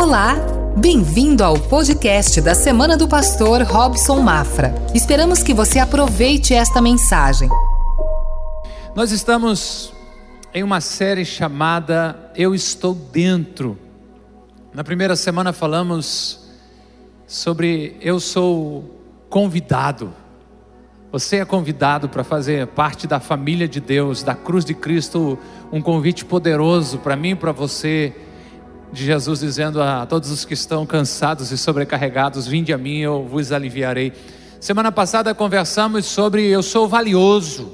Olá, bem-vindo ao podcast da Semana do Pastor Robson Mafra. Esperamos que você aproveite esta mensagem. Nós estamos em uma série chamada Eu Estou Dentro. Na primeira semana falamos sobre Eu Sou Convidado. Você é convidado para fazer parte da família de Deus, da cruz de Cristo, um convite poderoso para mim e para você de Jesus dizendo a todos os que estão cansados e sobrecarregados: Vinde a mim, eu vos aliviarei. Semana passada conversamos sobre eu sou valioso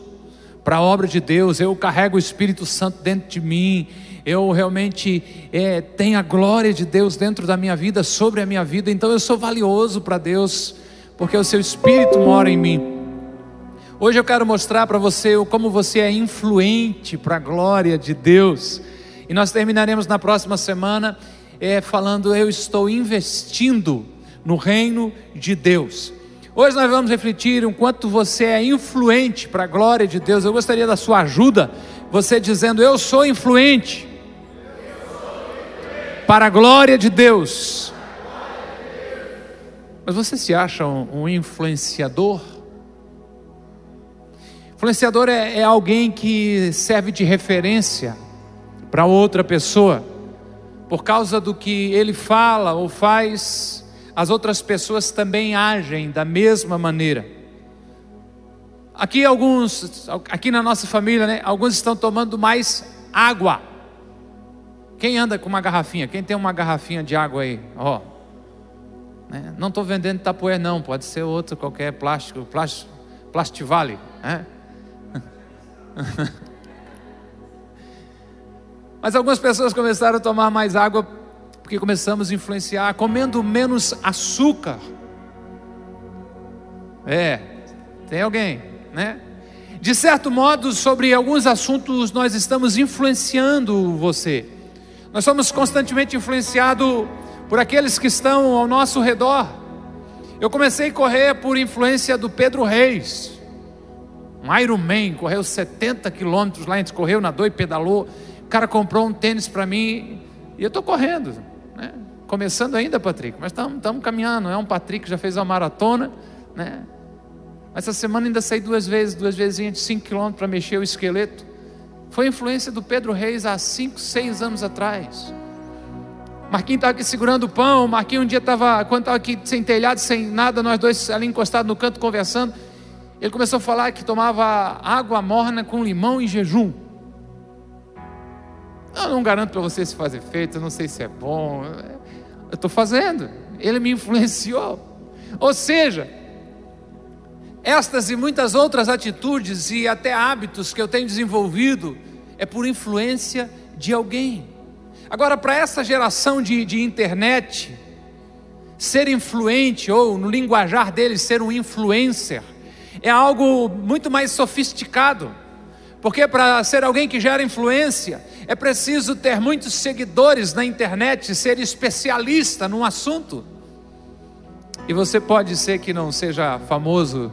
para a obra de Deus, eu carrego o Espírito Santo dentro de mim, eu realmente é, tenho a glória de Deus dentro da minha vida, sobre a minha vida, então eu sou valioso para Deus, porque o seu Espírito mora em mim. Hoje eu quero mostrar para você como você é influente para a glória de Deus. E nós terminaremos na próxima semana é, falando: Eu estou investindo no reino de Deus. Hoje nós vamos refletir o quanto você é influente para a glória de Deus. Eu gostaria da sua ajuda, você dizendo: Eu sou influente para a glória de Deus. Mas você se acha um, um influenciador? Influenciador é, é alguém que serve de referência para outra pessoa, por causa do que ele fala ou faz, as outras pessoas também agem da mesma maneira. Aqui alguns, aqui na nossa família, né, alguns estão tomando mais água. Quem anda com uma garrafinha? Quem tem uma garrafinha de água aí? Ó, né? não estou vendendo tapoé não, pode ser outro qualquer plástico, plástico, plastivale, né? Mas algumas pessoas começaram a tomar mais água porque começamos a influenciar, comendo menos açúcar. É, tem alguém, né? De certo modo, sobre alguns assuntos nós estamos influenciando você. Nós somos constantemente influenciados por aqueles que estão ao nosso redor. Eu comecei a correr por influência do Pedro Reis, um Ironman, correu 70 quilômetros lá, a gente correu, nadou e pedalou. O cara comprou um tênis para mim e eu estou correndo. Né? Começando ainda, Patrick, mas estamos caminhando. É um Patrick que já fez uma maratona. Né? Essa semana ainda saí duas vezes, duas vezes de 5 quilômetros para mexer o esqueleto. Foi influência do Pedro Reis há 5, 6 anos atrás. Marquinhos estava aqui segurando o pão. Marquinhos um dia estava, quando estava aqui sem telhado, sem nada, nós dois ali encostados no canto conversando. Ele começou a falar que tomava água morna com limão e jejum. Eu não garanto para você se faz efeito, eu não sei se é bom. Eu estou fazendo. Ele me influenciou. Ou seja, estas e muitas outras atitudes e até hábitos que eu tenho desenvolvido é por influência de alguém. Agora, para essa geração de, de internet, ser influente, ou no linguajar deles, ser um influencer, é algo muito mais sofisticado. Porque para ser alguém que gera influência, é preciso ter muitos seguidores na internet, ser especialista num assunto. E você pode ser que não seja famoso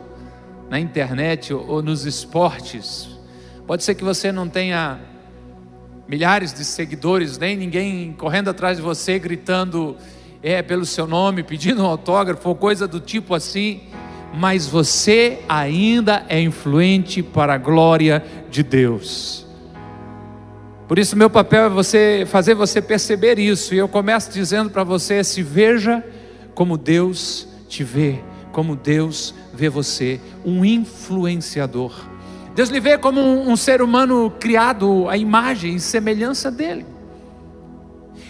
na internet ou nos esportes. Pode ser que você não tenha milhares de seguidores, nem ninguém correndo atrás de você gritando é pelo seu nome, pedindo um autógrafo ou coisa do tipo assim, mas você ainda é influente para a glória de Deus. Por isso, meu papel é você fazer você perceber isso. E eu começo dizendo para você: se veja como Deus te vê, como Deus vê você, um influenciador. Deus lhe vê como um, um ser humano criado à imagem e semelhança dele.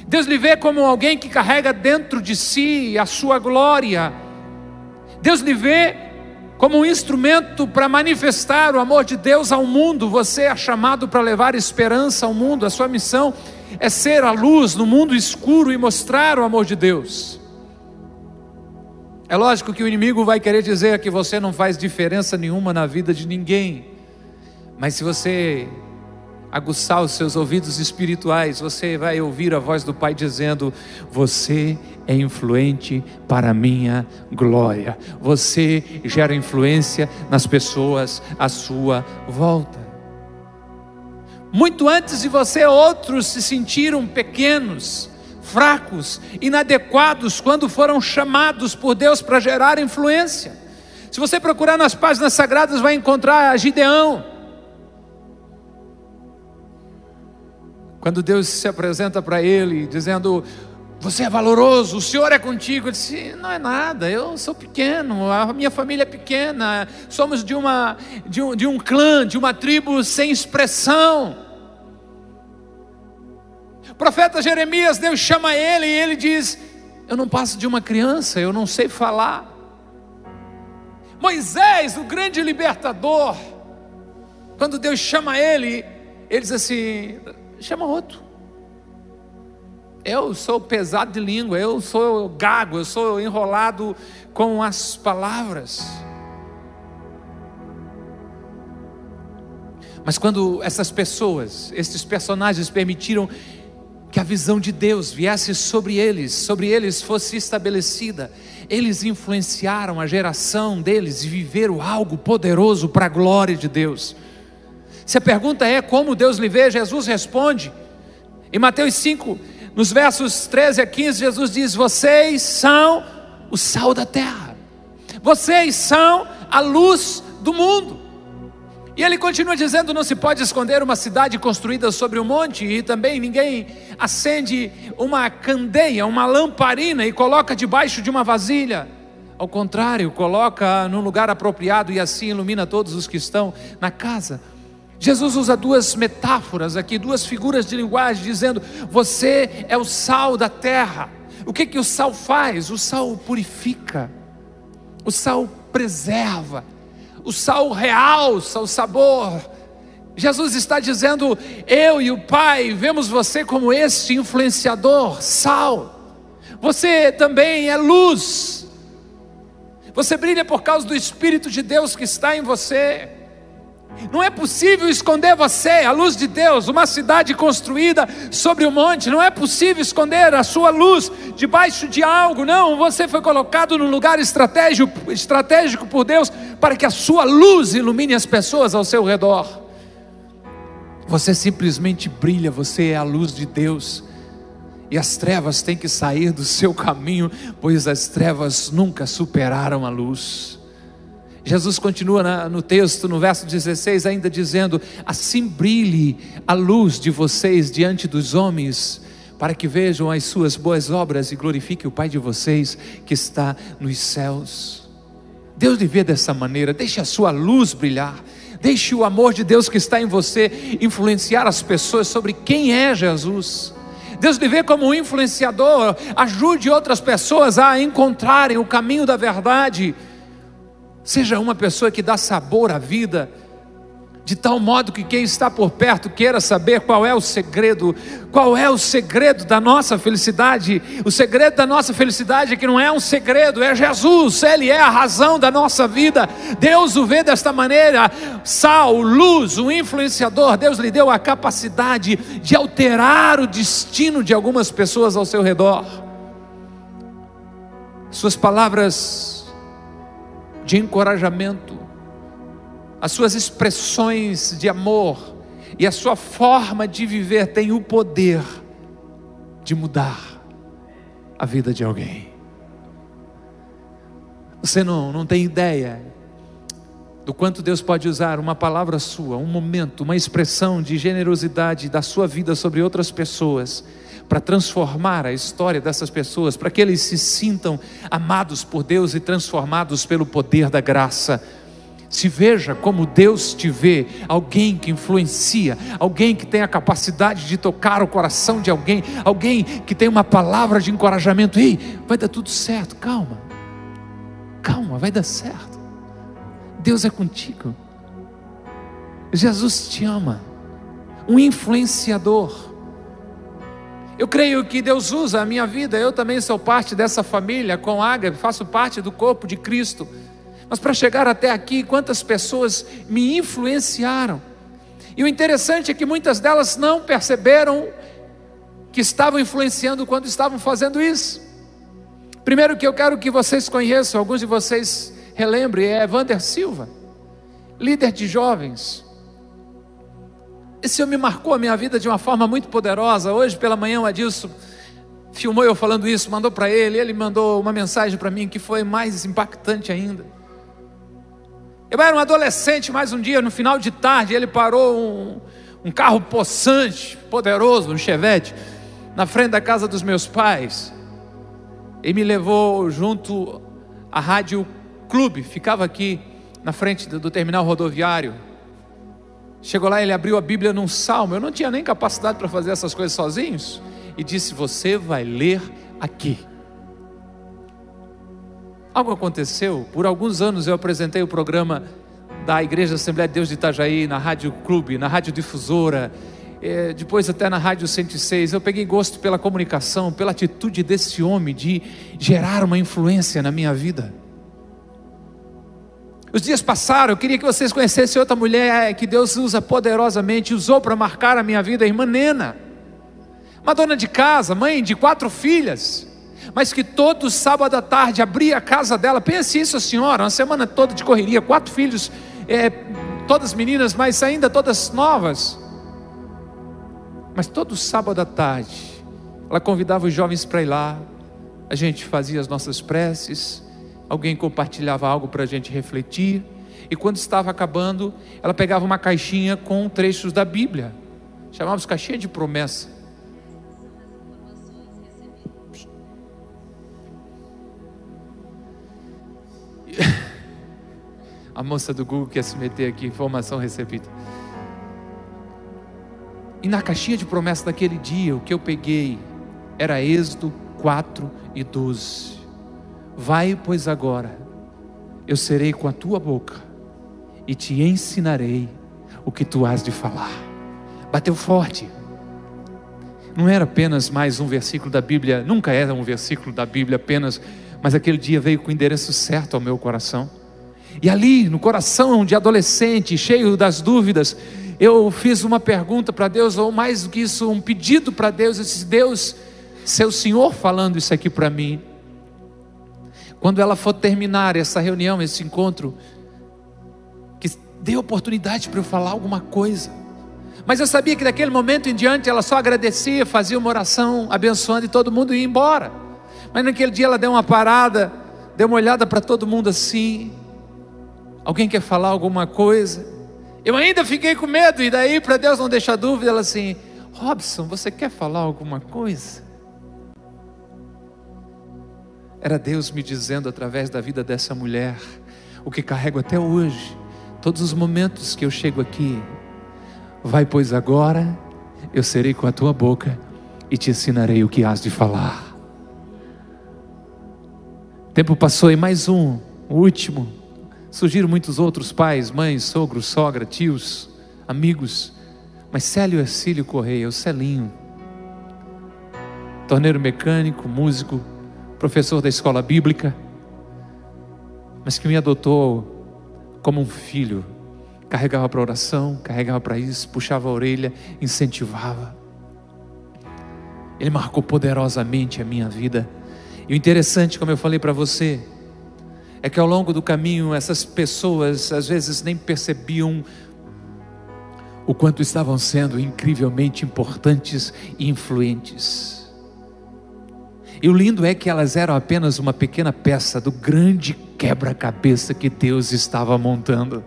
Deus lhe vê como alguém que carrega dentro de si a sua glória. Deus lhe vê como um instrumento para manifestar o amor de Deus ao mundo. Você é chamado para levar esperança ao mundo. A sua missão é ser a luz no mundo escuro e mostrar o amor de Deus. É lógico que o inimigo vai querer dizer que você não faz diferença nenhuma na vida de ninguém. Mas se você aguçar os seus ouvidos espirituais, você vai ouvir a voz do Pai dizendo: Você é influente para a minha glória. Você gera influência nas pessoas à sua volta. Muito antes de você, outros se sentiram pequenos, fracos, inadequados quando foram chamados por Deus para gerar influência. Se você procurar nas páginas sagradas, vai encontrar Gideão. Quando Deus se apresenta para ele, dizendo: Você é valoroso, o Senhor é contigo. Ele disse: Não é nada, eu sou pequeno, a minha família é pequena, somos de, uma, de, um, de um clã, de uma tribo sem expressão. O profeta Jeremias, Deus chama ele e ele diz: Eu não passo de uma criança, eu não sei falar. Moisés, o grande libertador, quando Deus chama ele, ele diz assim: chama outro. Eu sou pesado de língua, eu sou gago, eu sou enrolado com as palavras. Mas quando essas pessoas, esses personagens permitiram que a visão de Deus viesse sobre eles, sobre eles fosse estabelecida, eles influenciaram a geração deles e viveram algo poderoso para a glória de Deus. Se a pergunta é como Deus lhe vê, Jesus responde. Em Mateus 5, nos versos 13 a 15, Jesus diz: Vocês são o sal da terra, vocês são a luz do mundo. E ele continua dizendo: não se pode esconder uma cidade construída sobre um monte, e também ninguém acende uma candeia, uma lamparina e coloca debaixo de uma vasilha. Ao contrário, coloca num lugar apropriado e assim ilumina todos os que estão na casa. Jesus usa duas metáforas aqui, duas figuras de linguagem, dizendo: Você é o sal da terra. O que, que o sal faz? O sal purifica, o sal preserva, o sal realça o sabor. Jesus está dizendo: Eu e o Pai vemos você como este influenciador, sal. Você também é luz. Você brilha por causa do Espírito de Deus que está em você. Não é possível esconder você, a luz de Deus, uma cidade construída sobre um monte. Não é possível esconder a sua luz debaixo de algo. Não, você foi colocado num lugar estratégico, estratégico por Deus para que a sua luz ilumine as pessoas ao seu redor. Você simplesmente brilha, você é a luz de Deus. E as trevas têm que sair do seu caminho, pois as trevas nunca superaram a luz. Jesus continua na, no texto, no verso 16, ainda dizendo: Assim brilhe a luz de vocês diante dos homens, para que vejam as suas boas obras e glorifique o Pai de vocês que está nos céus. Deus lhe vê dessa maneira, deixe a sua luz brilhar, deixe o amor de Deus que está em você influenciar as pessoas sobre quem é Jesus. Deus lhe vê como um influenciador, ajude outras pessoas a encontrarem o caminho da verdade Seja uma pessoa que dá sabor à vida, de tal modo que quem está por perto queira saber qual é o segredo, qual é o segredo da nossa felicidade. O segredo da nossa felicidade é que não é um segredo, é Jesus, Ele é a razão da nossa vida. Deus o vê desta maneira: sal, luz, um influenciador. Deus lhe deu a capacidade de alterar o destino de algumas pessoas ao seu redor. Suas palavras de encorajamento, as suas expressões de amor e a sua forma de viver tem o poder de mudar a vida de alguém. Você não, não tem ideia do quanto Deus pode usar uma palavra sua, um momento, uma expressão de generosidade da sua vida sobre outras pessoas para transformar a história dessas pessoas, para que eles se sintam amados por Deus e transformados pelo poder da graça. Se veja como Deus te vê, alguém que influencia, alguém que tem a capacidade de tocar o coração de alguém, alguém que tem uma palavra de encorajamento. Ei, vai dar tudo certo, calma, calma, vai dar certo. Deus é contigo, Jesus te ama, um influenciador eu creio que Deus usa a minha vida, eu também sou parte dessa família com Ágape, faço parte do corpo de Cristo. Mas para chegar até aqui, quantas pessoas me influenciaram? E o interessante é que muitas delas não perceberam que estavam influenciando quando estavam fazendo isso. Primeiro que eu quero que vocês conheçam, alguns de vocês relembrem, é Evander Silva, líder de jovens, esse homem marcou a minha vida de uma forma muito poderosa. Hoje pela manhã o Adilson filmou eu falando isso, mandou para ele, ele mandou uma mensagem para mim que foi mais impactante ainda. Eu era um adolescente, mais um dia, no final de tarde, ele parou um, um carro possante, poderoso, um chevette, na frente da casa dos meus pais, e me levou junto à Rádio Clube, ficava aqui na frente do, do terminal rodoviário. Chegou lá, ele abriu a Bíblia num salmo. Eu não tinha nem capacidade para fazer essas coisas sozinhos. E disse: Você vai ler aqui. Algo aconteceu. Por alguns anos eu apresentei o programa da Igreja Assembleia de Deus de Itajaí, na Rádio Clube, na Rádio Difusora, é, depois até na Rádio 106. Eu peguei gosto pela comunicação, pela atitude desse homem de gerar uma influência na minha vida. Os dias passaram, eu queria que vocês conhecessem outra mulher que Deus usa poderosamente, usou para marcar a minha vida, a irmã Nena. Uma dona de casa, mãe de quatro filhas, mas que todo sábado à tarde abria a casa dela. Pense isso, senhora, uma semana toda de correria, quatro filhos, é, todas meninas, mas ainda todas novas. Mas todo sábado à tarde, ela convidava os jovens para ir lá, a gente fazia as nossas preces, alguém compartilhava algo para a gente refletir, e quando estava acabando, ela pegava uma caixinha com trechos da Bíblia, chamávamos caixinha de promessa. A moça do Google quer se meter aqui, informação recebida. E na caixinha de promessa daquele dia, o que eu peguei era Êxodo 4 e 12. Vai, pois agora, eu serei com a tua boca e te ensinarei o que tu has de falar. Bateu forte. Não era apenas mais um versículo da Bíblia, nunca era um versículo da Bíblia apenas, mas aquele dia veio com o endereço certo ao meu coração. E ali, no coração de adolescente, cheio das dúvidas, eu fiz uma pergunta para Deus, ou mais do que isso, um pedido para Deus. Eu disse: Deus, seu Senhor falando isso aqui para mim, quando ela for terminar essa reunião, esse encontro, que dê oportunidade para eu falar alguma coisa. Mas eu sabia que daquele momento em diante ela só agradecia, fazia uma oração abençoando e todo mundo ia embora. Mas naquele dia ela deu uma parada, deu uma olhada para todo mundo assim. Alguém quer falar alguma coisa? Eu ainda fiquei com medo, e daí, para Deus não deixar dúvida, ela assim: Robson, você quer falar alguma coisa? Era Deus me dizendo através da vida dessa mulher, o que carrego até hoje, todos os momentos que eu chego aqui. Vai, pois agora eu serei com a tua boca e te ensinarei o que has de falar. Tempo passou e mais um, o último. Surgiram muitos outros pais, mães, sogros, sogra, tios, amigos. Mas Célio Ercílio Correia, o Celinho, torneiro mecânico, músico, professor da escola bíblica, mas que me adotou como um filho. Carregava para oração, carregava para isso, puxava a orelha, incentivava. Ele marcou poderosamente a minha vida. E o interessante, como eu falei para você, é que ao longo do caminho essas pessoas às vezes nem percebiam o quanto estavam sendo incrivelmente importantes e influentes. E o lindo é que elas eram apenas uma pequena peça do grande quebra-cabeça que Deus estava montando.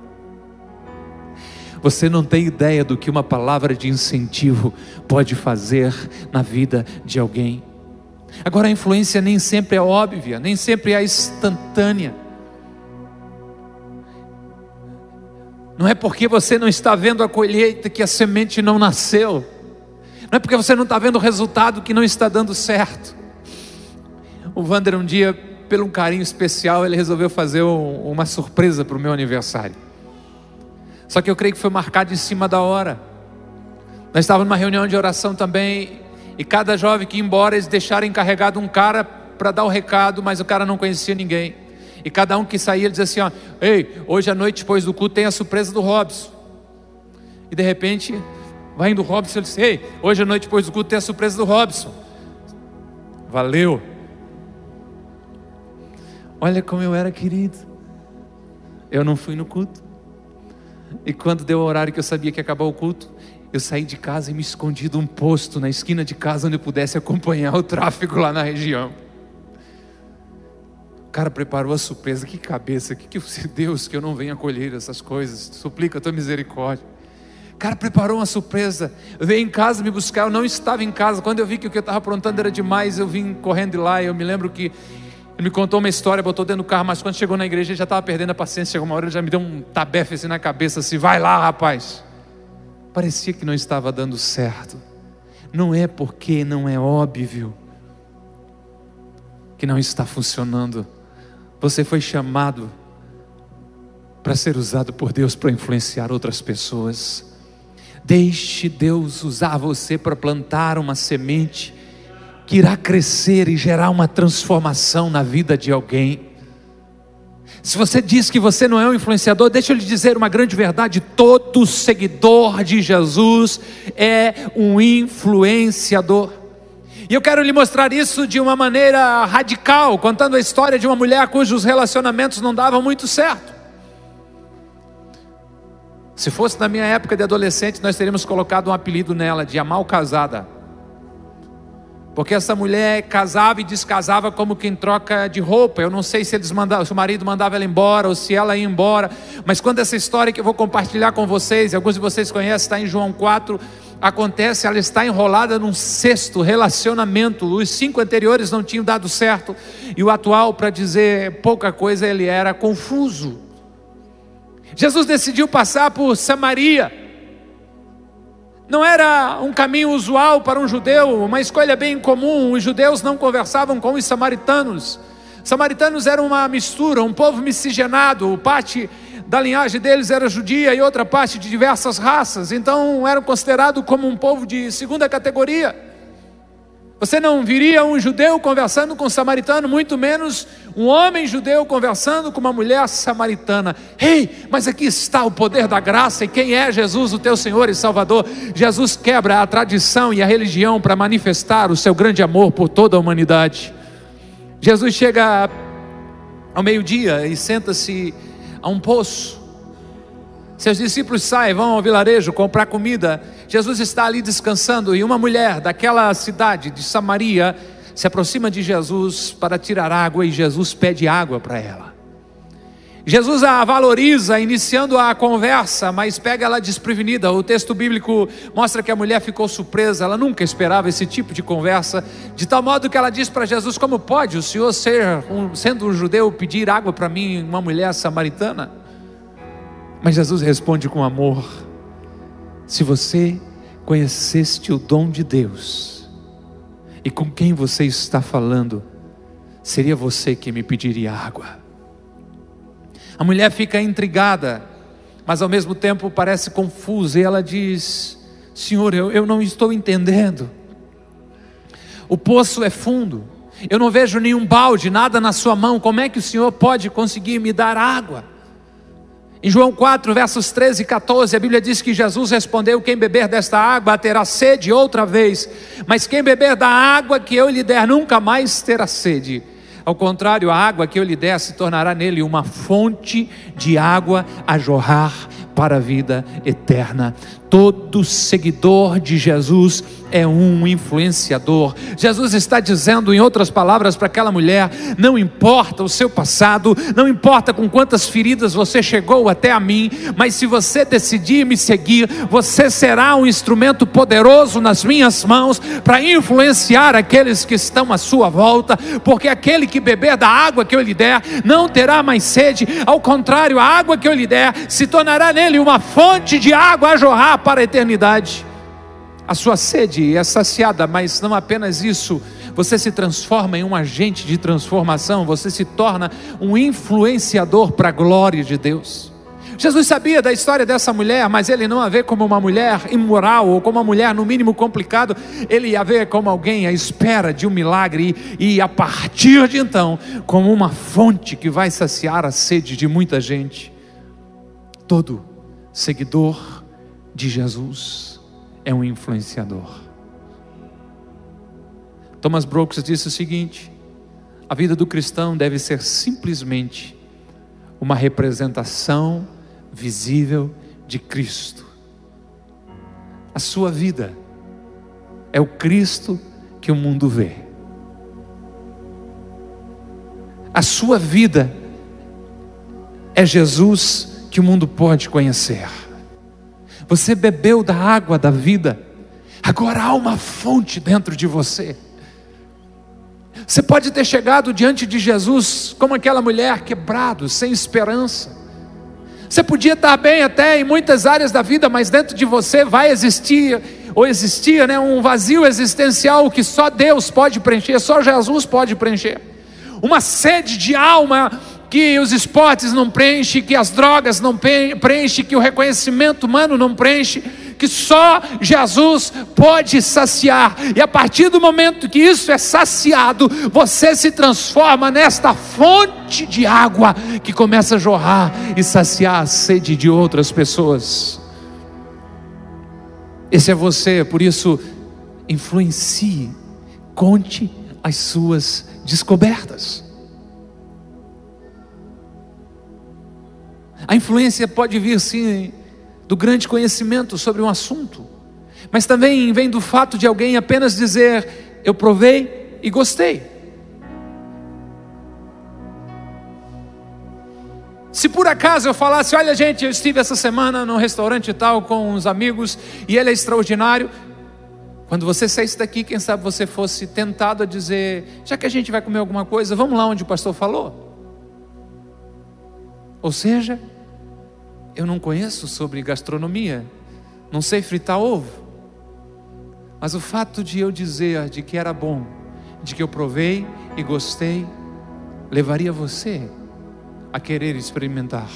Você não tem ideia do que uma palavra de incentivo pode fazer na vida de alguém. Agora, a influência nem sempre é óbvia, nem sempre é instantânea. Não é porque você não está vendo a colheita que a semente não nasceu. Não é porque você não está vendo o resultado que não está dando certo. O Vander, um dia, pelo um carinho especial, ele resolveu fazer um, uma surpresa para o meu aniversário. Só que eu creio que foi marcado em cima da hora. Nós estávamos numa reunião de oração também, e cada jovem que ia embora, eles deixaram encarregado um cara para dar o recado, mas o cara não conhecia ninguém. E cada um que saía, ele dizia assim: ó, Ei, hoje à noite, depois do culto, tem a surpresa do Robson. E de repente, vai indo o Robson, ele disse: Ei, hoje à noite, depois do culto, tem a surpresa do Robson. Valeu. Olha como eu era querido. Eu não fui no culto. E quando deu o horário que eu sabia que ia acabar o culto, eu saí de casa e me escondi de um posto na esquina de casa onde eu pudesse acompanhar o tráfego lá na região. O cara preparou a surpresa, que cabeça, que, que Deus que eu não venha colher essas coisas, suplica a tua misericórdia. O cara preparou uma surpresa, veio em casa me buscar, eu não estava em casa, quando eu vi que o que eu estava aprontando era demais, eu vim correndo de lá, eu me lembro que ele me contou uma história, botou dentro do carro, mas quando chegou na igreja ele já estava perdendo a paciência, chegou uma hora ele já me deu um tabefe assim na cabeça, assim, vai lá rapaz, parecia que não estava dando certo, não é porque não é óbvio, que não está funcionando, você foi chamado para ser usado por Deus para influenciar outras pessoas. Deixe Deus usar você para plantar uma semente que irá crescer e gerar uma transformação na vida de alguém. Se você diz que você não é um influenciador, deixa eu lhe dizer uma grande verdade: todo seguidor de Jesus é um influenciador. E eu quero lhe mostrar isso de uma maneira radical, contando a história de uma mulher cujos relacionamentos não davam muito certo. Se fosse na minha época de adolescente, nós teríamos colocado um apelido nela de a mal casada. Porque essa mulher casava e descasava como quem troca de roupa. Eu não sei se eles mandavam, se o marido mandava ela embora ou se ela ia embora. Mas quando essa história que eu vou compartilhar com vocês, alguns de vocês conhecem, está em João 4, acontece, ela está enrolada num sexto relacionamento. Os cinco anteriores não tinham dado certo. E o atual, para dizer pouca coisa, ele era confuso. Jesus decidiu passar por Samaria. Não era um caminho usual para um judeu, uma escolha bem comum. Os judeus não conversavam com os samaritanos. Samaritanos eram uma mistura, um povo miscigenado. Parte da linhagem deles era judia e outra parte de diversas raças, então eram considerados como um povo de segunda categoria. Você não viria um judeu conversando com um samaritano, muito menos um homem judeu conversando com uma mulher samaritana. Ei, hey, mas aqui está o poder da graça e quem é Jesus, o teu Senhor e Salvador? Jesus quebra a tradição e a religião para manifestar o seu grande amor por toda a humanidade. Jesus chega ao meio-dia e senta-se a um poço. Seus discípulos saem, vão ao vilarejo comprar comida. Jesus está ali descansando e uma mulher daquela cidade de Samaria se aproxima de Jesus para tirar água e Jesus pede água para ela. Jesus a valoriza, iniciando a conversa, mas pega ela desprevenida. O texto bíblico mostra que a mulher ficou surpresa, ela nunca esperava esse tipo de conversa, de tal modo que ela diz para Jesus: Como pode o senhor, ser um, sendo um judeu, pedir água para mim, uma mulher samaritana? Mas Jesus responde com amor: Se você conheceste o dom de Deus, e com quem você está falando, seria você que me pediria água. A mulher fica intrigada, mas ao mesmo tempo parece confusa, e ela diz: Senhor, eu, eu não estou entendendo. O poço é fundo, eu não vejo nenhum balde, nada na sua mão, como é que o Senhor pode conseguir me dar água? Em João 4, versos 13 e 14, a Bíblia diz que Jesus respondeu: Quem beber desta água terá sede outra vez, mas quem beber da água que eu lhe der nunca mais terá sede. Ao contrário, a água que eu lhe der se tornará nele uma fonte de água a jorrar para a vida eterna. Todo seguidor de Jesus é um influenciador. Jesus está dizendo, em outras palavras, para aquela mulher: não importa o seu passado, não importa com quantas feridas você chegou até a mim, mas se você decidir me seguir, você será um instrumento poderoso nas minhas mãos para influenciar aqueles que estão à sua volta, porque aquele que beber da água que eu lhe der não terá mais sede, ao contrário, a água que eu lhe der se tornará nele uma fonte de água a jorrar para a eternidade. A sua sede é saciada, mas não apenas isso, você se transforma em um agente de transformação, você se torna um influenciador para a glória de Deus. Jesus sabia da história dessa mulher, mas ele não a vê como uma mulher imoral ou como uma mulher, no mínimo, complicado. Ele a vê como alguém à espera de um milagre e, e, a partir de então, como uma fonte que vai saciar a sede de muita gente. Todo seguidor de Jesus é um influenciador. Thomas Brooks disse o seguinte: a vida do cristão deve ser simplesmente uma representação visível de Cristo. A sua vida é o Cristo que o mundo vê. A sua vida é Jesus que o mundo pode conhecer. Você bebeu da água da vida, agora há uma fonte dentro de você. Você pode ter chegado diante de Jesus como aquela mulher quebrado, sem esperança. Você podia estar bem até em muitas áreas da vida, mas dentro de você vai existir ou existia, né, um vazio existencial que só Deus pode preencher, só Jesus pode preencher. Uma sede de alma que os esportes não preenchem, que as drogas não preenchem, que o reconhecimento humano não preenche, que só Jesus pode saciar. E a partir do momento que isso é saciado, você se transforma nesta fonte de água que começa a jorrar e saciar a sede de outras pessoas. Esse é você, por isso, influencie, conte as suas descobertas. A influência pode vir sim do grande conhecimento sobre um assunto, mas também vem do fato de alguém apenas dizer: Eu provei e gostei. Se por acaso eu falasse, olha gente, eu estive essa semana num restaurante tal com uns amigos e ele é extraordinário. Quando você saísse daqui, quem sabe você fosse tentado a dizer, já que a gente vai comer alguma coisa, vamos lá onde o pastor falou. Ou seja, eu não conheço sobre gastronomia, não sei fritar ovo. Mas o fato de eu dizer de que era bom, de que eu provei e gostei, levaria você a querer experimentar.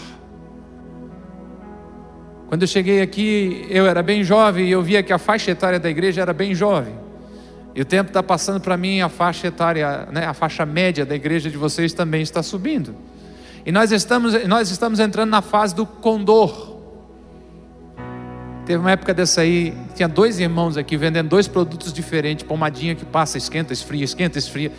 Quando eu cheguei aqui, eu era bem jovem e eu via que a faixa etária da igreja era bem jovem. E o tempo está passando para mim, a faixa etária, né, a faixa média da igreja de vocês também está subindo. E nós estamos, nós estamos entrando na fase do condor. Teve uma época dessa aí, tinha dois irmãos aqui vendendo dois produtos diferentes, pomadinha que passa, esquenta, esfria, esquenta, esfria.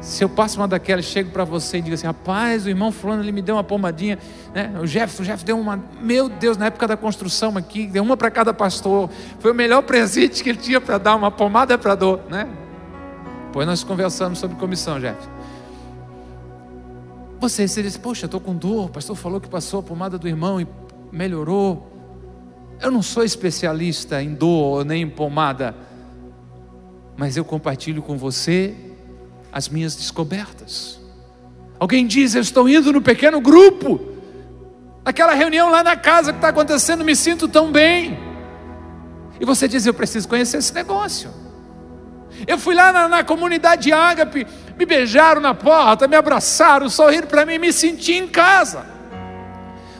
Se eu passo uma daquelas, chego para você e digo assim: rapaz, o irmão Fulano ele me deu uma pomadinha, né? o Jeff, o Jeff deu uma, meu Deus, na época da construção aqui, deu uma para cada pastor. Foi o melhor presente que ele tinha para dar, uma pomada para dor, né? Depois nós conversamos sobre comissão, Jeff. Você, você diz, poxa, estou com dor, o pastor falou que passou a pomada do irmão e melhorou. Eu não sou especialista em dor nem em pomada, mas eu compartilho com você as minhas descobertas. Alguém diz, eu estou indo no pequeno grupo, naquela reunião lá na casa que está acontecendo, me sinto tão bem. E você diz, eu preciso conhecer esse negócio. Eu fui lá na, na comunidade Ágape, me beijaram na porta, me abraçaram, sorriram para mim, me senti em casa.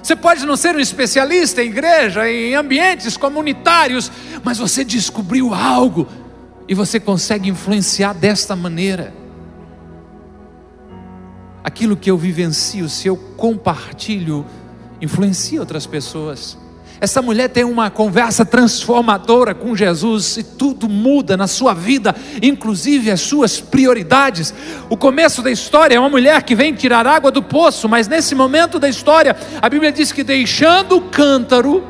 Você pode não ser um especialista em igreja, em ambientes comunitários, mas você descobriu algo e você consegue influenciar desta maneira. Aquilo que eu vivencio, se eu compartilho, influencia outras pessoas. Essa mulher tem uma conversa transformadora com Jesus e tudo muda na sua vida, inclusive as suas prioridades. O começo da história é uma mulher que vem tirar água do poço, mas nesse momento da história, a Bíblia diz que deixando o cântaro,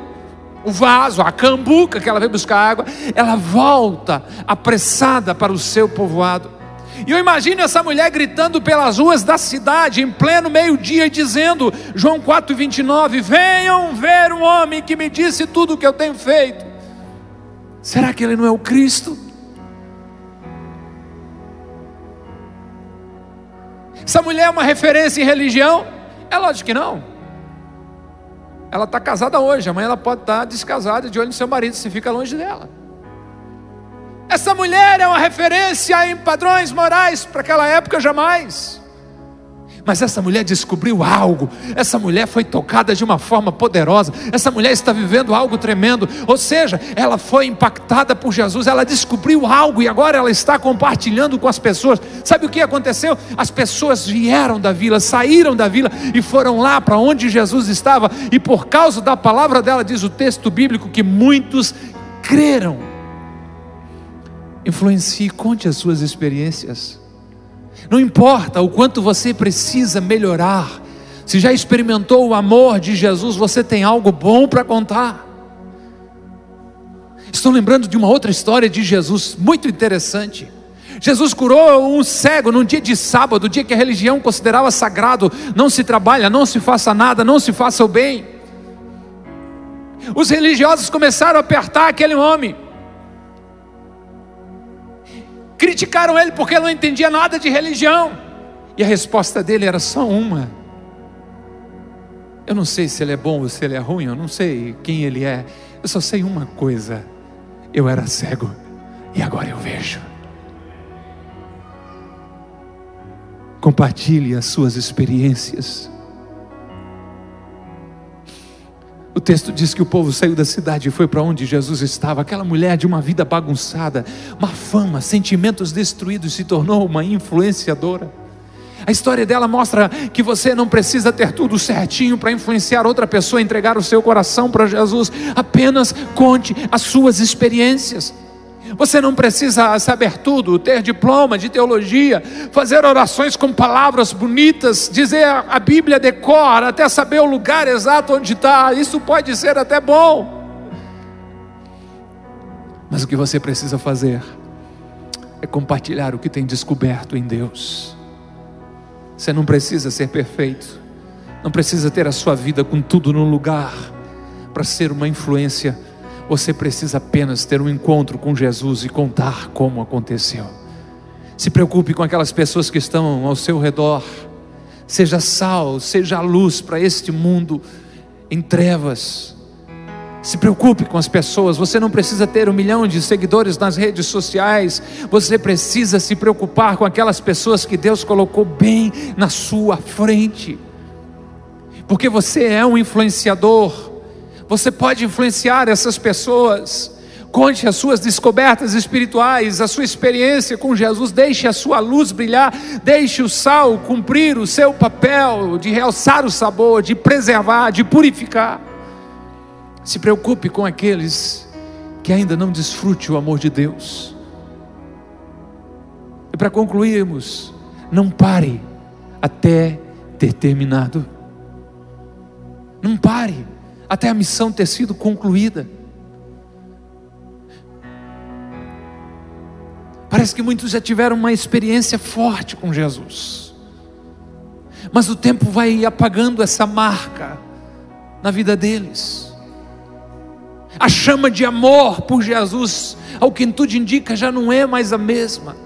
o vaso, a cambuca que ela veio buscar água, ela volta apressada para o seu povoado. E eu imagino essa mulher gritando pelas ruas da cidade, em pleno meio-dia, dizendo, João 4,29: Venham ver um homem que me disse tudo o que eu tenho feito. Será que ele não é o Cristo? Essa mulher é uma referência em religião? É lógico que não. Ela está casada hoje, amanhã ela pode estar descasada de olho no seu marido, se fica longe dela. Essa mulher é uma referência em padrões morais para aquela época jamais. Mas essa mulher descobriu algo, essa mulher foi tocada de uma forma poderosa, essa mulher está vivendo algo tremendo, ou seja, ela foi impactada por Jesus, ela descobriu algo e agora ela está compartilhando com as pessoas. Sabe o que aconteceu? As pessoas vieram da vila, saíram da vila e foram lá para onde Jesus estava, e por causa da palavra dela, diz o texto bíblico, que muitos creram influencie, conte as suas experiências. Não importa o quanto você precisa melhorar, se já experimentou o amor de Jesus, você tem algo bom para contar. Estou lembrando de uma outra história de Jesus, muito interessante. Jesus curou um cego num dia de sábado, dia que a religião considerava sagrado: não se trabalha, não se faça nada, não se faça o bem. Os religiosos começaram a apertar aquele homem, criticaram ele porque não entendia nada de religião, e a resposta dele era só uma: Eu não sei se ele é bom ou se ele é ruim, eu não sei quem ele é, eu só sei uma coisa: eu era cego e agora eu vejo. Compartilhe as suas experiências. O texto diz que o povo saiu da cidade e foi para onde Jesus estava. Aquela mulher de uma vida bagunçada, uma fama, sentimentos destruídos, se tornou uma influenciadora. A história dela mostra que você não precisa ter tudo certinho para influenciar outra pessoa, entregar o seu coração para Jesus. Apenas conte as suas experiências. Você não precisa saber tudo, ter diploma de teologia, fazer orações com palavras bonitas, dizer a Bíblia decora, até saber o lugar exato onde está. Isso pode ser até bom. Mas o que você precisa fazer é compartilhar o que tem descoberto em Deus. Você não precisa ser perfeito, não precisa ter a sua vida com tudo no lugar para ser uma influência você precisa apenas ter um encontro com Jesus e contar como aconteceu. Se preocupe com aquelas pessoas que estão ao seu redor. Seja sal, seja luz para este mundo em trevas. Se preocupe com as pessoas. Você não precisa ter um milhão de seguidores nas redes sociais. Você precisa se preocupar com aquelas pessoas que Deus colocou bem na sua frente. Porque você é um influenciador. Você pode influenciar essas pessoas. Conte as suas descobertas espirituais, a sua experiência com Jesus, deixe a sua luz brilhar, deixe o sal cumprir o seu papel de realçar o sabor, de preservar, de purificar. Se preocupe com aqueles que ainda não desfrute o amor de Deus. E para concluirmos, não pare até ter terminado. Não pare até a missão ter sido concluída. Parece que muitos já tiveram uma experiência forte com Jesus, mas o tempo vai apagando essa marca na vida deles. A chama de amor por Jesus, ao que tudo indica, já não é mais a mesma.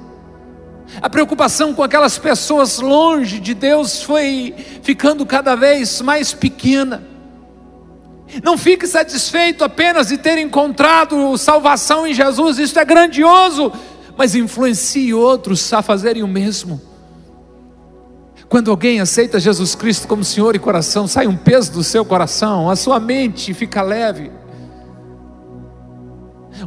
A preocupação com aquelas pessoas longe de Deus foi ficando cada vez mais pequena. Não fique satisfeito apenas de ter encontrado salvação em Jesus, isso é grandioso, mas influencie outros a fazerem o mesmo. Quando alguém aceita Jesus Cristo como Senhor e coração, sai um peso do seu coração, a sua mente fica leve.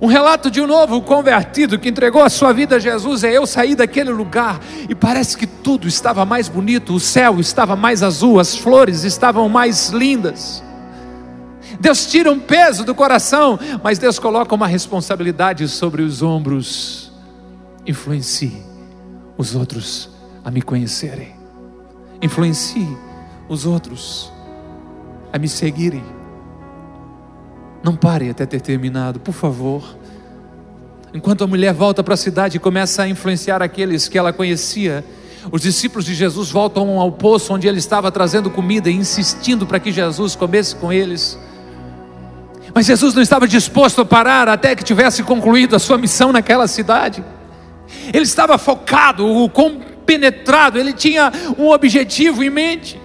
Um relato de um novo convertido que entregou a sua vida a Jesus é eu saí daquele lugar e parece que tudo estava mais bonito, o céu estava mais azul, as flores estavam mais lindas. Deus tira um peso do coração, mas Deus coloca uma responsabilidade sobre os ombros. Influencie os outros a me conhecerem. Influencie os outros a me seguirem. Não pare até ter terminado, por favor. Enquanto a mulher volta para a cidade e começa a influenciar aqueles que ela conhecia, os discípulos de Jesus voltam ao poço onde ele estava trazendo comida e insistindo para que Jesus comesse com eles. Mas Jesus não estava disposto a parar até que tivesse concluído a sua missão naquela cidade. Ele estava focado, compenetrado, ele tinha um objetivo em mente.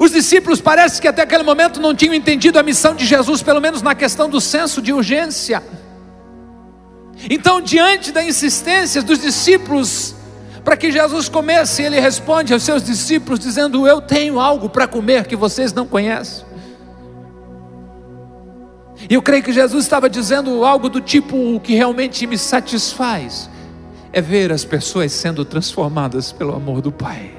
Os discípulos parece que até aquele momento não tinham entendido a missão de Jesus, pelo menos na questão do senso de urgência. Então, diante da insistência dos discípulos para que Jesus comece, ele responde aos seus discípulos dizendo: Eu tenho algo para comer que vocês não conhecem. E eu creio que Jesus estava dizendo algo do tipo: o que realmente me satisfaz é ver as pessoas sendo transformadas pelo amor do Pai.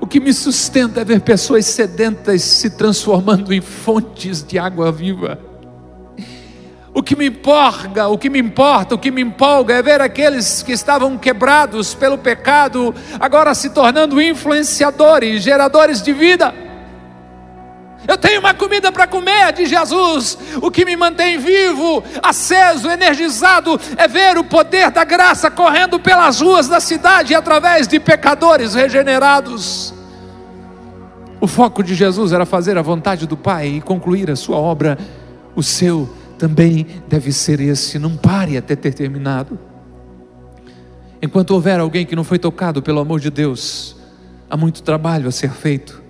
O que me sustenta é ver pessoas sedentas se transformando em fontes de água viva. O que me importa, o que me importa, o que me empolga é ver aqueles que estavam quebrados pelo pecado agora se tornando influenciadores, geradores de vida. Eu tenho uma comida para comer, diz Jesus. O que me mantém vivo, aceso, energizado, é ver o poder da graça correndo pelas ruas da cidade através de pecadores regenerados. O foco de Jesus era fazer a vontade do Pai e concluir a sua obra. O seu também deve ser esse. Não pare até ter terminado. Enquanto houver alguém que não foi tocado pelo amor de Deus, há muito trabalho a ser feito.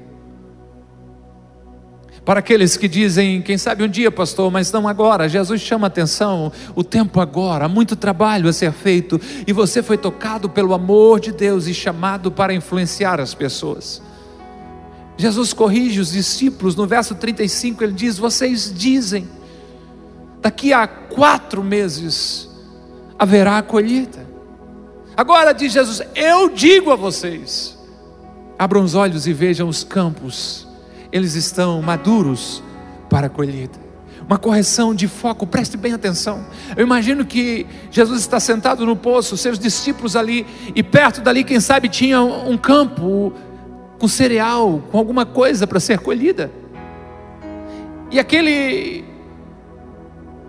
Para aqueles que dizem, quem sabe um dia, pastor, mas não agora, Jesus chama atenção, o tempo agora, há muito trabalho a ser feito, e você foi tocado pelo amor de Deus e chamado para influenciar as pessoas. Jesus corrige os discípulos, no verso 35 ele diz: Vocês dizem, daqui a quatro meses haverá a colheita. Agora diz Jesus: Eu digo a vocês, abram os olhos e vejam os campos eles estão maduros para a colheita. Uma correção de foco, preste bem atenção. Eu imagino que Jesus está sentado no poço, seus discípulos ali, e perto dali, quem sabe, tinha um campo com cereal, com alguma coisa para ser colhida. E aquele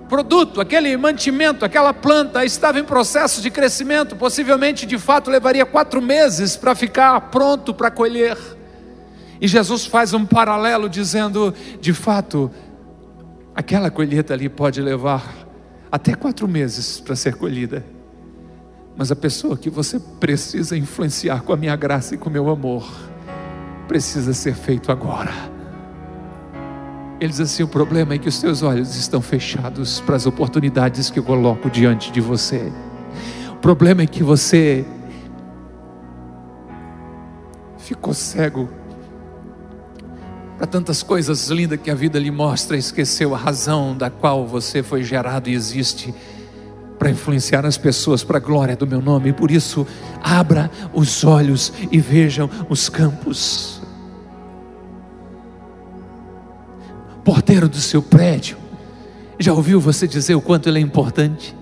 produto, aquele mantimento, aquela planta estava em processo de crescimento, possivelmente de fato levaria quatro meses para ficar pronto para colher. E Jesus faz um paralelo dizendo: de fato, aquela colheita ali pode levar até quatro meses para ser colhida. Mas a pessoa que você precisa influenciar com a minha graça e com o meu amor, precisa ser feito agora. Ele diz assim: o problema é que os teus olhos estão fechados para as oportunidades que eu coloco diante de você. O problema é que você ficou cego para tantas coisas lindas que a vida lhe mostra, esqueceu a razão da qual você foi gerado e existe para influenciar as pessoas para a glória do meu nome. Por isso, abra os olhos e vejam os campos. Porteiro do seu prédio, já ouviu você dizer o quanto ele é importante?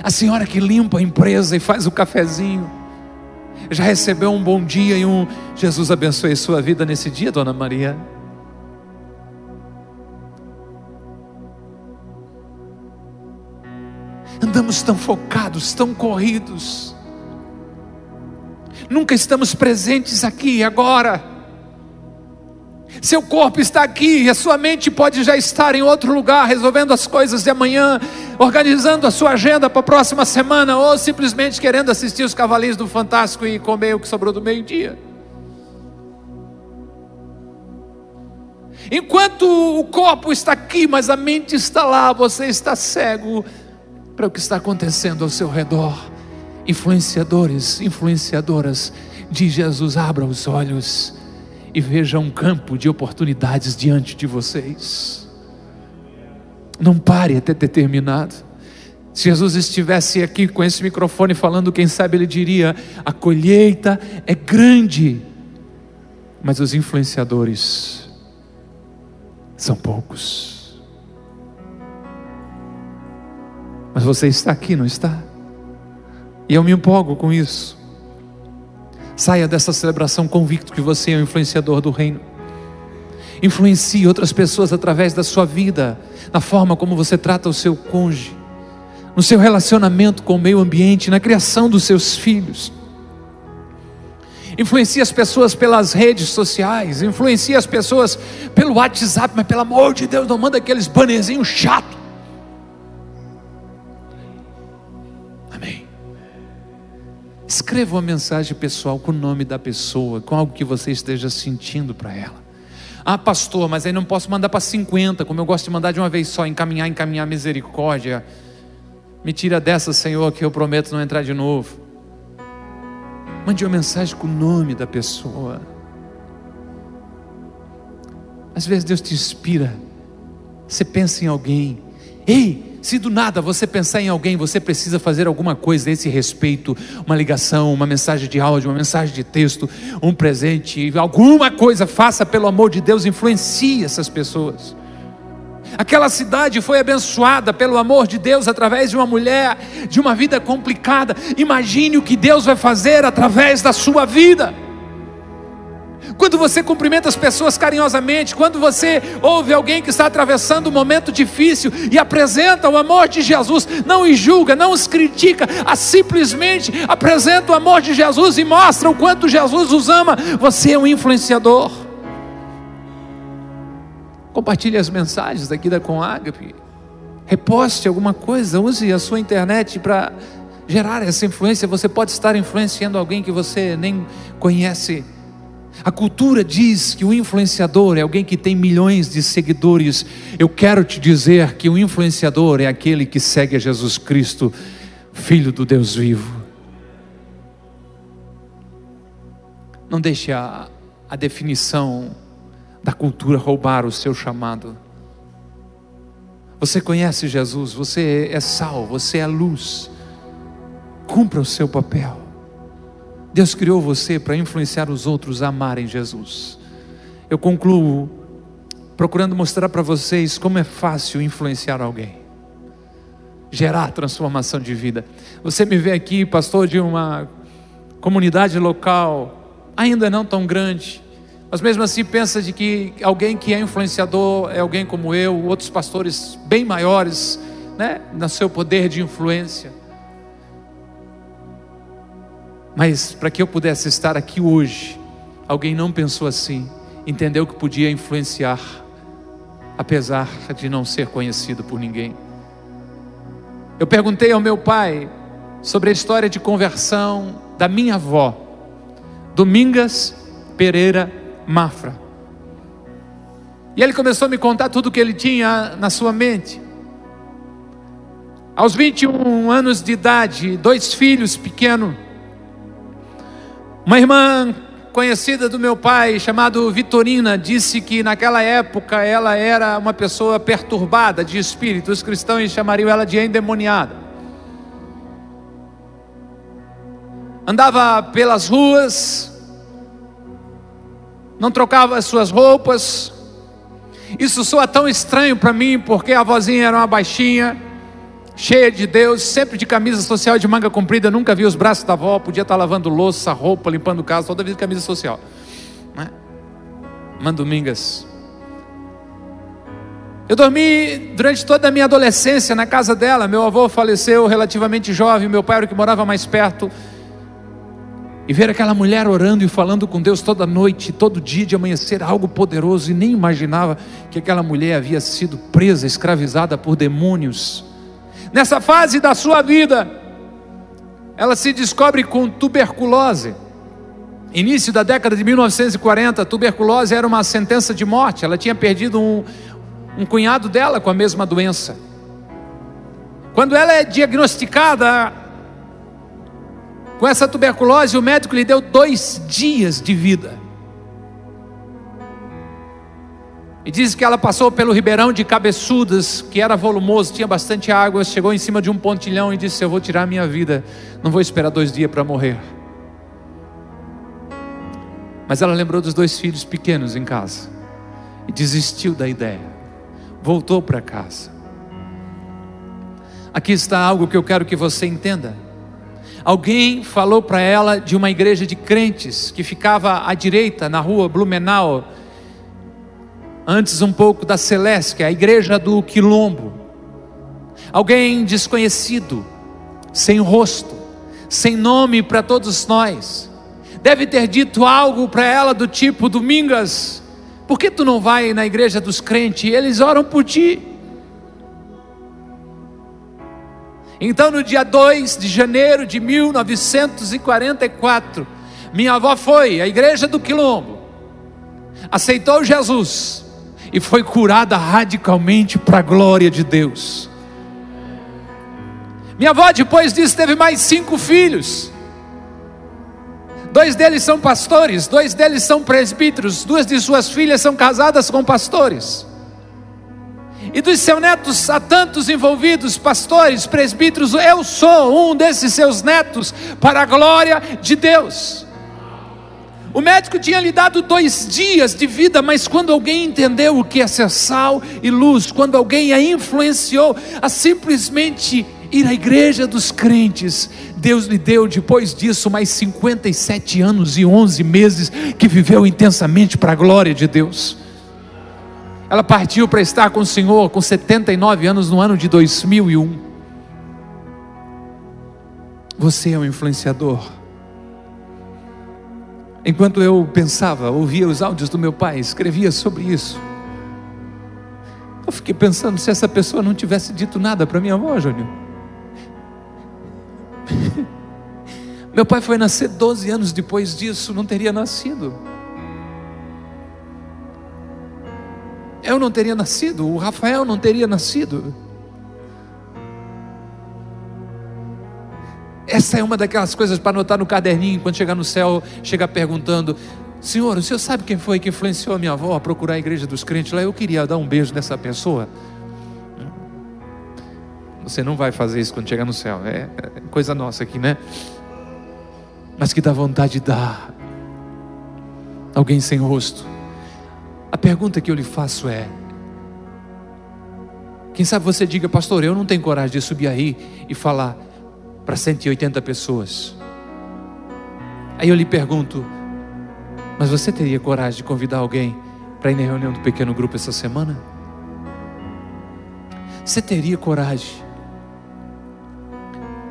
A senhora que limpa a empresa e faz o cafezinho, já recebeu um bom dia e um Jesus abençoe sua vida nesse dia, Dona Maria? Andamos tão focados, tão corridos, nunca estamos presentes aqui agora. Seu corpo está aqui e a sua mente pode já estar em outro lugar, resolvendo as coisas de amanhã, organizando a sua agenda para a próxima semana, ou simplesmente querendo assistir os Cavaleiros do Fantástico e comer o que sobrou do meio-dia. Enquanto o corpo está aqui, mas a mente está lá, você está cego para o que está acontecendo ao seu redor. Influenciadores, influenciadoras de Jesus, abra os olhos e veja um campo de oportunidades diante de vocês. Não pare até ter terminado. Se Jesus estivesse aqui com esse microfone falando, quem sabe ele diria: a colheita é grande, mas os influenciadores são poucos. Mas você está aqui, não está? E eu me empolgo com isso. Saia dessa celebração convicto que você é um influenciador do reino. Influencie outras pessoas através da sua vida, na forma como você trata o seu cônjuge, no seu relacionamento com o meio ambiente, na criação dos seus filhos. Influencie as pessoas pelas redes sociais, influencie as pessoas pelo WhatsApp, mas pelo amor de Deus, não manda aqueles bannerzinhos chato. Escreva uma mensagem pessoal com o nome da pessoa, com algo que você esteja sentindo para ela. Ah, pastor, mas aí não posso mandar para 50, como eu gosto de mandar de uma vez só, encaminhar, encaminhar misericórdia. Me tira dessa, Senhor, que eu prometo não entrar de novo. Mande uma mensagem com o nome da pessoa. Às vezes Deus te inspira. Você pensa em alguém. Ei, se do nada você pensar em alguém, você precisa fazer alguma coisa a esse respeito, uma ligação, uma mensagem de áudio, uma mensagem de texto, um presente, alguma coisa, faça pelo amor de Deus, influencie essas pessoas. Aquela cidade foi abençoada pelo amor de Deus através de uma mulher, de uma vida complicada. Imagine o que Deus vai fazer através da sua vida. Quando você cumprimenta as pessoas carinhosamente, quando você ouve alguém que está atravessando um momento difícil e apresenta o amor de Jesus, não os julga, não os critica, simplesmente apresenta o amor de Jesus e mostra o quanto Jesus os ama, você é um influenciador. Compartilhe as mensagens daqui da Conagap, reposte alguma coisa, use a sua internet para gerar essa influência. Você pode estar influenciando alguém que você nem conhece a cultura diz que o influenciador é alguém que tem milhões de seguidores. Eu quero te dizer que o influenciador é aquele que segue a Jesus Cristo, Filho do Deus vivo. Não deixe a, a definição da cultura roubar o seu chamado. Você conhece Jesus, você é sal, você é luz. Cumpra o seu papel. Deus criou você para influenciar os outros a amarem Jesus. Eu concluo procurando mostrar para vocês como é fácil influenciar alguém, gerar transformação de vida. Você me vê aqui, pastor de uma comunidade local, ainda não tão grande, mas mesmo assim pensa de que alguém que é influenciador é alguém como eu, outros pastores bem maiores, né, no seu poder de influência. Mas para que eu pudesse estar aqui hoje, alguém não pensou assim, entendeu que podia influenciar, apesar de não ser conhecido por ninguém. Eu perguntei ao meu pai sobre a história de conversão da minha avó, Domingas Pereira Mafra. E ele começou a me contar tudo o que ele tinha na sua mente. Aos 21 anos de idade, dois filhos pequenos, uma irmã conhecida do meu pai, chamada Vitorina, disse que naquela época ela era uma pessoa perturbada de espírito. Os cristãos chamariam ela de endemoniada. Andava pelas ruas, não trocava as suas roupas. Isso soa tão estranho para mim, porque a vozinha era uma baixinha cheia de Deus, sempre de camisa social de manga comprida, nunca vi os braços da avó, podia estar lavando louça, roupa, limpando casa, toda vida de camisa social. Né? Mandomingas. Eu dormi durante toda a minha adolescência na casa dela. Meu avô faleceu relativamente jovem, meu pai era o que morava mais perto. E ver aquela mulher orando e falando com Deus toda noite, todo dia de amanhecer, algo poderoso, e nem imaginava que aquela mulher havia sido presa, escravizada por demônios Nessa fase da sua vida, ela se descobre com tuberculose. Início da década de 1940, tuberculose era uma sentença de morte. Ela tinha perdido um, um cunhado dela com a mesma doença. Quando ela é diagnosticada com essa tuberculose, o médico lhe deu dois dias de vida. E diz que ela passou pelo ribeirão de Cabeçudas, que era volumoso, tinha bastante água, chegou em cima de um pontilhão e disse: Eu vou tirar a minha vida, não vou esperar dois dias para morrer. Mas ela lembrou dos dois filhos pequenos em casa e desistiu da ideia, voltou para casa. Aqui está algo que eu quero que você entenda. Alguém falou para ela de uma igreja de crentes que ficava à direita, na rua Blumenau, antes um pouco da Celeste, a igreja do Quilombo. Alguém desconhecido, sem rosto, sem nome para todos nós. Deve ter dito algo para ela do tipo: Domingas, por que tu não vai na igreja dos crentes? Eles oram por ti. Então, no dia 2 de janeiro de 1944, minha avó foi à igreja do Quilombo, aceitou Jesus e foi curada radicalmente para a glória de Deus. Minha avó, depois disso, teve mais cinco filhos. Dois deles são pastores, dois deles são presbíteros, duas de suas filhas são casadas com pastores. E dos seus netos, há tantos envolvidos, pastores, presbíteros, eu sou um desses seus netos, para a glória de Deus. O médico tinha lhe dado dois dias de vida, mas quando alguém entendeu o que é ser sal e luz, quando alguém a influenciou a simplesmente ir à igreja dos crentes. Deus lhe deu, depois disso, mais 57 anos e 11 meses que viveu intensamente para a glória de Deus. Ela partiu para estar com o Senhor com 79 anos no ano de 2001. Você é um influenciador. Enquanto eu pensava, ouvia os áudios do meu pai, escrevia sobre isso. Eu fiquei pensando se essa pessoa não tivesse dito nada para minha avó, Júnior. Meu pai foi nascer 12 anos depois disso, não teria nascido. Eu não teria nascido, o Rafael não teria nascido. Essa é uma daquelas coisas para anotar no caderninho, quando chegar no céu, chegar perguntando: Senhor, o senhor sabe quem foi que influenciou a minha avó a procurar a igreja dos crentes lá? Eu queria dar um beijo nessa pessoa. Você não vai fazer isso quando chegar no céu, é, é coisa nossa aqui, né? Mas que dá vontade de dar. Alguém sem rosto a pergunta que eu lhe faço é: quem sabe você diga, pastor, eu não tenho coragem de subir aí e falar para 180 pessoas. Aí eu lhe pergunto: mas você teria coragem de convidar alguém para ir na reunião do pequeno grupo essa semana? Você teria coragem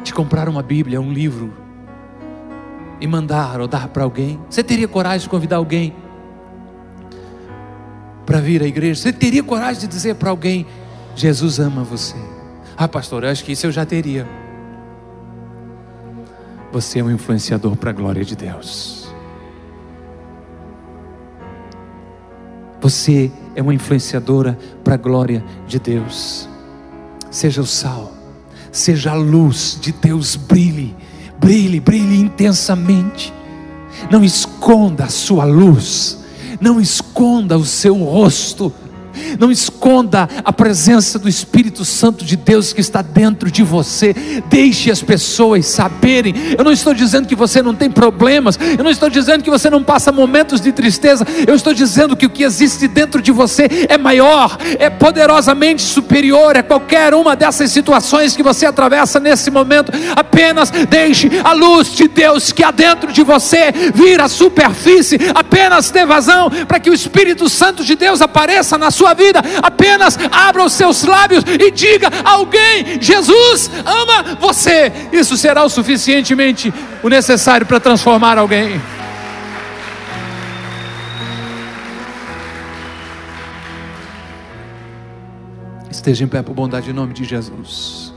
de comprar uma Bíblia, um livro e mandar ou dar para alguém? Você teria coragem de convidar alguém para vir à igreja? Você teria coragem de dizer para alguém: Jesus ama você? Ah, pastor, eu acho que isso eu já teria. Você é um influenciador para a glória de Deus. Você é uma influenciadora para a glória de Deus. Seja o sal, seja a luz de Deus, brilhe, brilhe, brilhe intensamente. Não esconda a sua luz não esconda o seu rosto não esconda a presença do Espírito Santo de Deus que está dentro de você. Deixe as pessoas saberem. Eu não estou dizendo que você não tem problemas, eu não estou dizendo que você não passa momentos de tristeza. Eu estou dizendo que o que existe dentro de você é maior, é poderosamente superior a qualquer uma dessas situações que você atravessa nesse momento. Apenas deixe a luz de Deus que há dentro de você vir à superfície. Apenas dê vazão para que o Espírito Santo de Deus apareça na sua vida, apenas abra os seus lábios e diga a alguém: Jesus ama você. Isso será o suficientemente o necessário para transformar alguém. Esteja em pé por bondade em nome de Jesus.